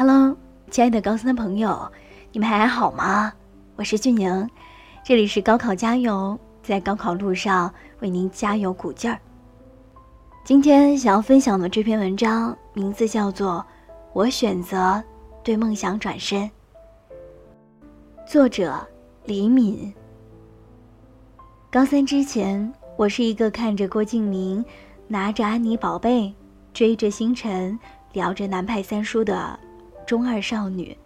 Hello，亲爱的高三的朋友，你们还好吗？我是俊宁，这里是高考加油，在高考路上为您加油鼓劲儿。今天想要分享的这篇文章名字叫做《我选择对梦想转身》，作者李敏。高三之前，我是一个看着郭敬明拿着安妮宝贝，追着星辰，聊着南派三叔的中二少女。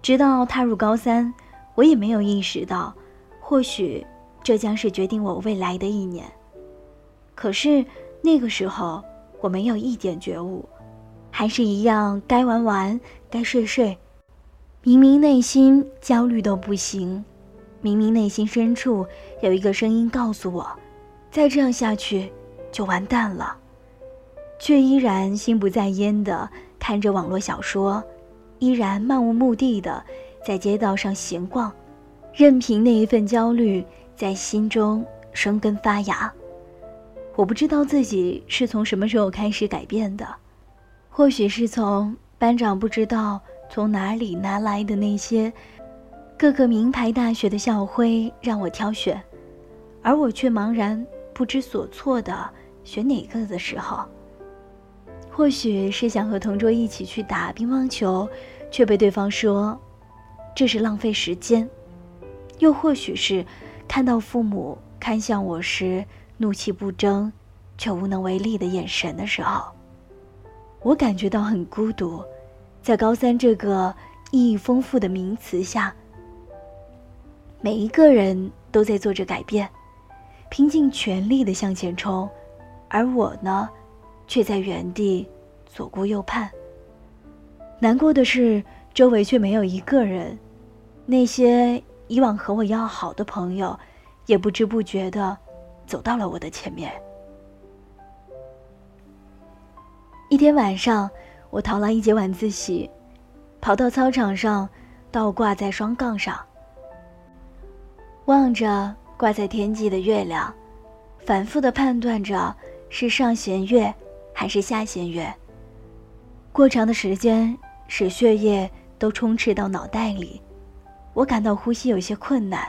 直到踏入高三。我也没有意识到，或许这将是决定我未来的一年。可是那个时候，我没有一点觉悟，还是一样该玩玩，该睡睡。明明内心焦虑到不行，明明内心深处有一个声音告诉我，再这样下去就完蛋了，却依然心不在焉的看着网络小说，依然漫无目的的。在街道上闲逛，任凭那一份焦虑在心中生根发芽。我不知道自己是从什么时候开始改变的，或许是从班长不知道从哪里拿来的那些各个名牌大学的校徽让我挑选，而我却茫然不知所措的选哪个的时候。或许是想和同桌一起去打乒乓球，却被对方说。这是浪费时间，又或许是看到父母看向我时怒气不争，却无能为力的眼神的时候，我感觉到很孤独。在高三这个意义丰富的名词下，每一个人都在做着改变，拼尽全力的向前冲，而我呢，却在原地左顾右盼。难过的是，周围却没有一个人。那些以往和我要好的朋友，也不知不觉的走到了我的前面。一天晚上，我逃了一节晚自习，跑到操场上，倒挂在双杠上，望着挂在天际的月亮，反复的判断着是上弦月还是下弦月。过长的时间使血液都充斥到脑袋里。我感到呼吸有些困难，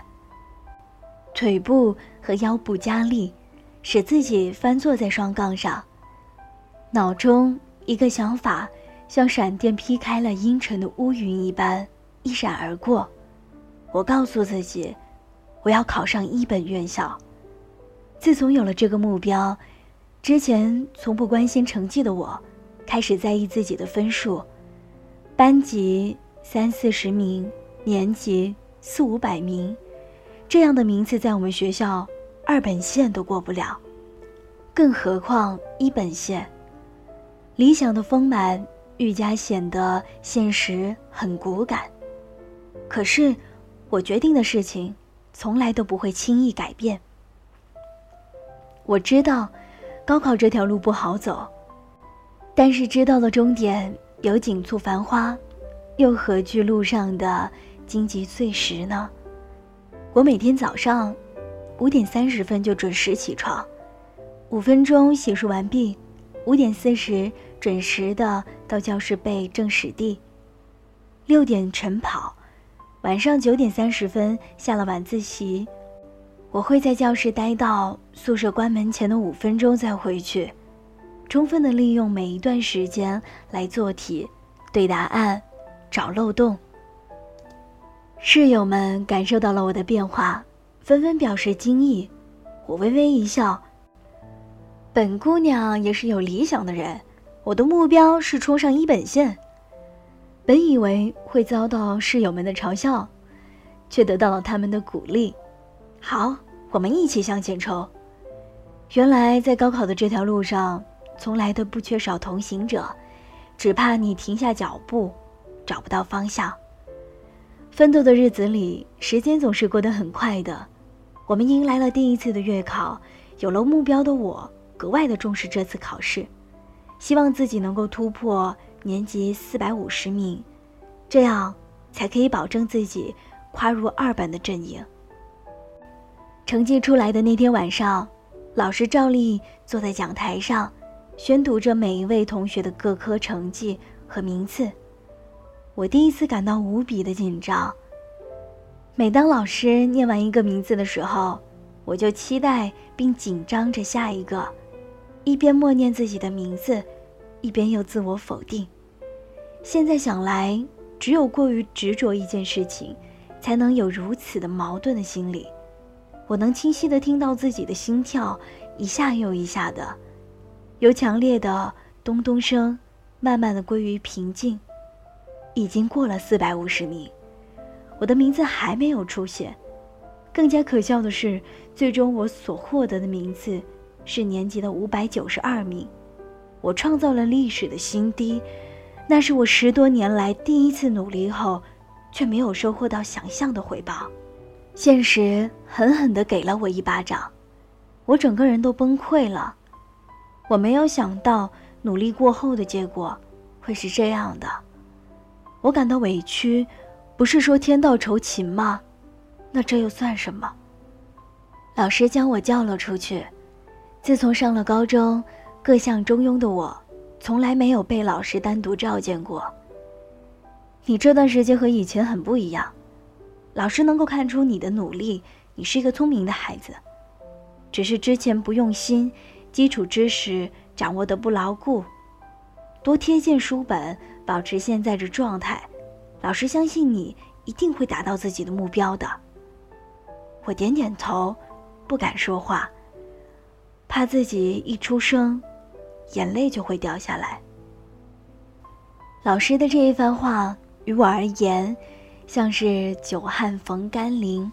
腿部和腰部加力，使自己翻坐在双杠上。脑中一个想法像闪电劈开了阴沉的乌云一般一闪而过。我告诉自己，我要考上一本院校。自从有了这个目标，之前从不关心成绩的我，开始在意自己的分数。班级三四十名。年级四五百名，这样的名次在我们学校二本线都过不了，更何况一本线。理想的丰满愈加显得现实很骨感。可是，我决定的事情从来都不会轻易改变。我知道，高考这条路不好走，但是知道了终点有锦簇繁花，又何惧路上的？荆棘碎石呢？我每天早上五点三十分就准时起床，五分钟洗漱完毕，五点四十准时的到教室背正史地，六点晨跑，晚上九点三十分下了晚自习，我会在教室待到宿舍关门前的五分钟再回去，充分的利用每一段时间来做题、对答案、找漏洞。室友们感受到了我的变化，纷纷表示惊异。我微微一笑。本姑娘也是有理想的人，我的目标是冲上一本线。本以为会遭到室友们的嘲笑，却得到了他们的鼓励。好，我们一起向前冲。原来在高考的这条路上，从来都不缺少同行者，只怕你停下脚步，找不到方向。奋斗的日子里，时间总是过得很快的。我们迎来了第一次的月考，有了目标的我格外的重视这次考试，希望自己能够突破年级四百五十名，这样才可以保证自己跨入二本的阵营。成绩出来的那天晚上，老师照例坐在讲台上，宣读着每一位同学的各科成绩和名次。我第一次感到无比的紧张。每当老师念完一个名字的时候，我就期待并紧张着下一个，一边默念自己的名字，一边又自我否定。现在想来，只有过于执着一件事情，才能有如此的矛盾的心理。我能清晰的听到自己的心跳一下又一下的，由强烈的咚咚声，慢慢的归于平静。已经过了四百五十名，我的名字还没有出现。更加可笑的是，最终我所获得的名次是年级的五百九十二名，我创造了历史的新低。那是我十多年来第一次努力后，却没有收获到想象的回报。现实狠狠地给了我一巴掌，我整个人都崩溃了。我没有想到努力过后的结果会是这样的，我感到委屈，不是说天道酬勤吗？那这又算什么？老师将我叫了出去。自从上了高中，各项中庸的我，从来没有被老师单独召见过。你这段时间和以前很不一样。老师能够看出你的努力，你是一个聪明的孩子，只是之前不用心，基础知识掌握的不牢固，多贴近书本，保持现在这状态，老师相信你一定会达到自己的目标的。我点点头，不敢说话，怕自己一出声，眼泪就会掉下来。老师的这一番话于我而言。像是久旱逢甘霖，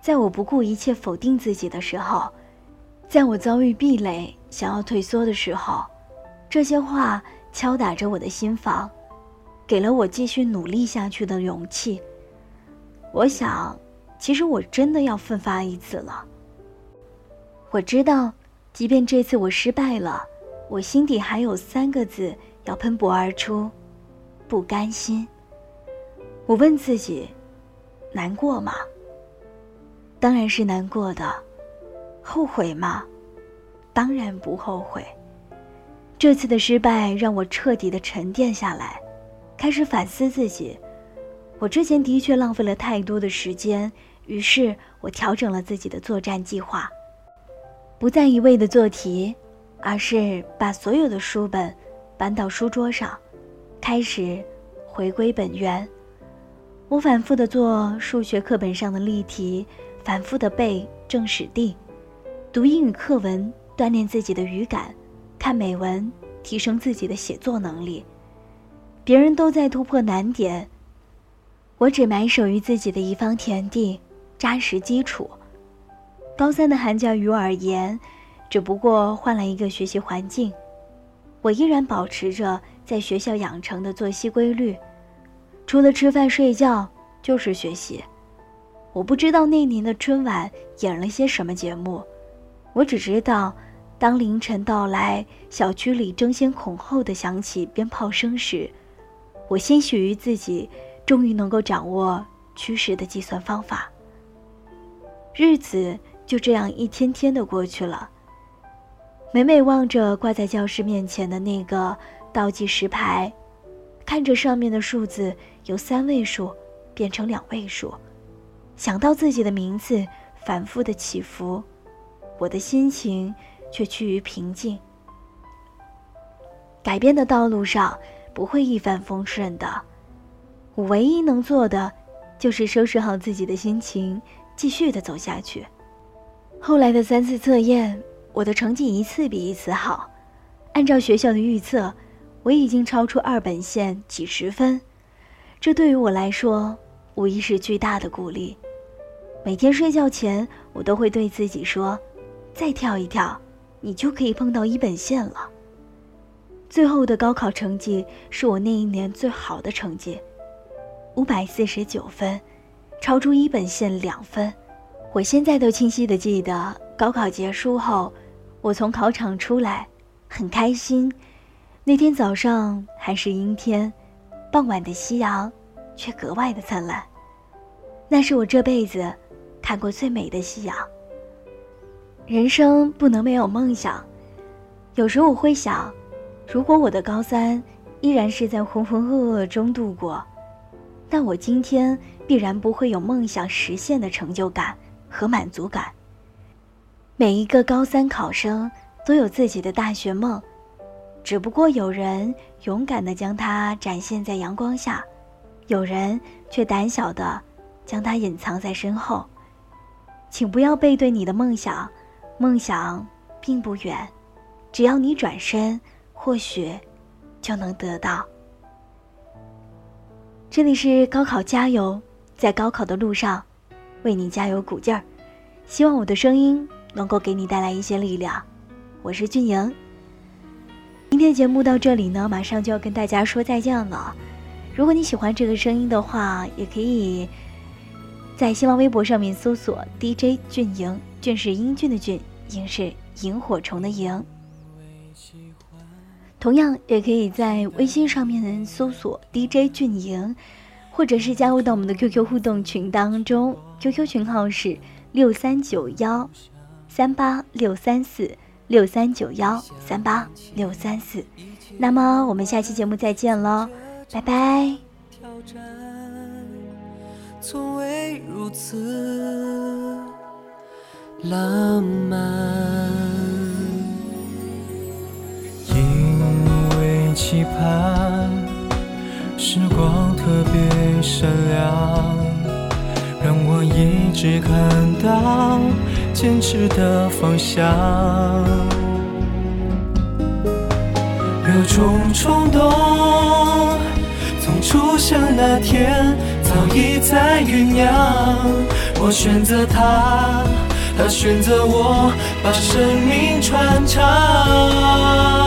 在我不顾一切否定自己的时候，在我遭遇壁垒想要退缩的时候，这些话敲打着我的心房，给了我继续努力下去的勇气。我想，其实我真的要奋发一次了。我知道，即便这次我失败了，我心底还有三个字要喷薄而出：不甘心。我问自己：难过吗？当然是难过的。后悔吗？当然不后悔。这次的失败让我彻底的沉淀下来，开始反思自己。我之前的确浪费了太多的时间，于是我调整了自己的作战计划，不再一味的做题，而是把所有的书本搬到书桌上，开始回归本源。我反复的做数学课本上的例题，反复的背正史地，读英语课文锻炼自己的语感，看美文提升自己的写作能力。别人都在突破难点，我只埋首于自己的一方田地，扎实基础。高三的寒假于我而言，只不过换了一个学习环境，我依然保持着在学校养成的作息规律。除了吃饭睡觉就是学习。我不知道那年的春晚演了些什么节目，我只知道，当凌晨到来，小区里争先恐后的响起鞭炮声时，我欣喜于自己终于能够掌握趋势的计算方法。日子就这样一天天的过去了。每每望着挂在教室面前的那个倒计时牌。看着上面的数字由三位数变成两位数，想到自己的名字反复的起伏，我的心情却趋于平静。改变的道路上不会一帆风顺的，我唯一能做的就是收拾好自己的心情，继续的走下去。后来的三次测验，我的成绩一次比一次好，按照学校的预测。我已经超出二本线几十分，这对于我来说无疑是巨大的鼓励。每天睡觉前，我都会对自己说：“再跳一跳，你就可以碰到一本线了。”最后的高考成绩是我那一年最好的成绩，五百四十九分，超出一本线两分。我现在都清晰的记得，高考结束后，我从考场出来，很开心。那天早上还是阴天，傍晚的夕阳却格外的灿烂。那是我这辈子看过最美的夕阳。人生不能没有梦想。有时候我会想，如果我的高三依然是在浑浑噩噩中度过，但我今天必然不会有梦想实现的成就感和满足感。每一个高三考生都有自己的大学梦，只不过有人勇敢地将它展现在阳光下，有人却胆小地将它隐藏在身后。请不要背对你的梦想，梦想并不远，只要你转身，或许就能得到。这里是高考加油，在高考的路上，为你加油鼓劲儿。希望我的声音能够给你带来一些力量。我是俊莹。今天节目到这里呢，马上就要跟大家说再见了。如果你喜欢这个声音的话，也可以在新浪微博上面搜索 DJ 俊莹，俊是英俊的俊，莹是萤火虫的萤。同样也可以在微信上面搜索 DJ 俊莹，或者是加入到我们的 QQ 互动群当中，QQ 群号是六三九幺三八六三四六三九幺三八六三四。那么我们下期节目再见喽，拜拜。从未如此浪漫。因为期盼时光特别闪亮，让我一直看到坚持的方向。有种冲动，从出生那天早已在酝酿。我选择他，他选择我，把生命传唱。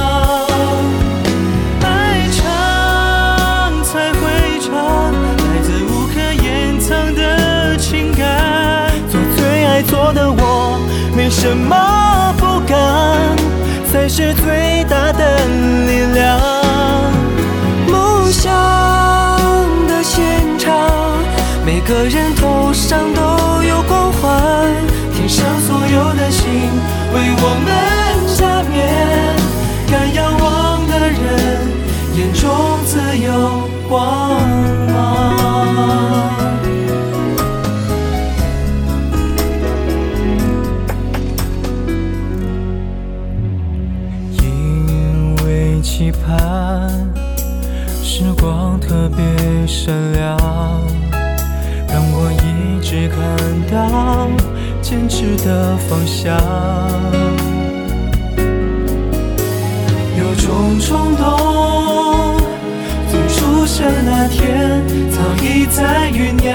的我没什么不敢，才是最大的力量。梦想的现场，每个人头上都有光环，坚持的方向。有种冲动，从出生那天早已在酝酿。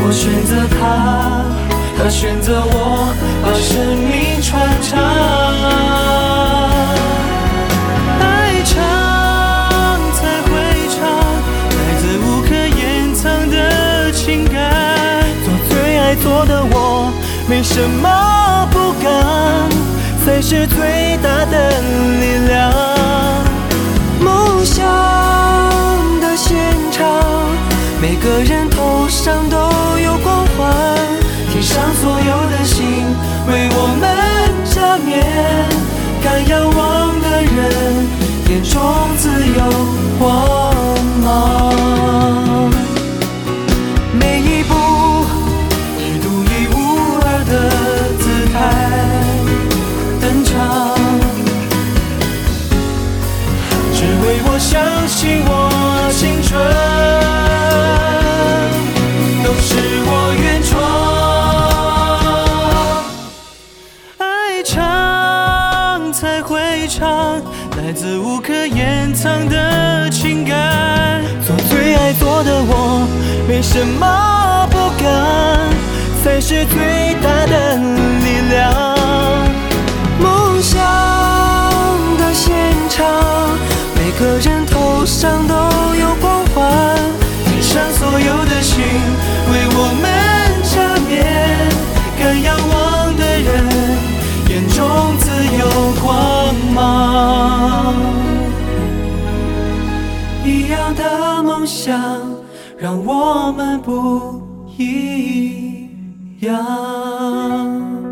我选择他，他选择我，把生命传唱。的我没什么不敢，才是最大的力量。梦想的现场，每个人头上都有光环，天上所有的星为我们加冕。敢仰望的人，眼中自有光芒。没什么不敢，才是最大的力量。梦想的现场。每个人头上都有光环，天上所有的星为我们加冕。敢仰望的人，眼中自有光芒。一样的梦想，让我们不一样。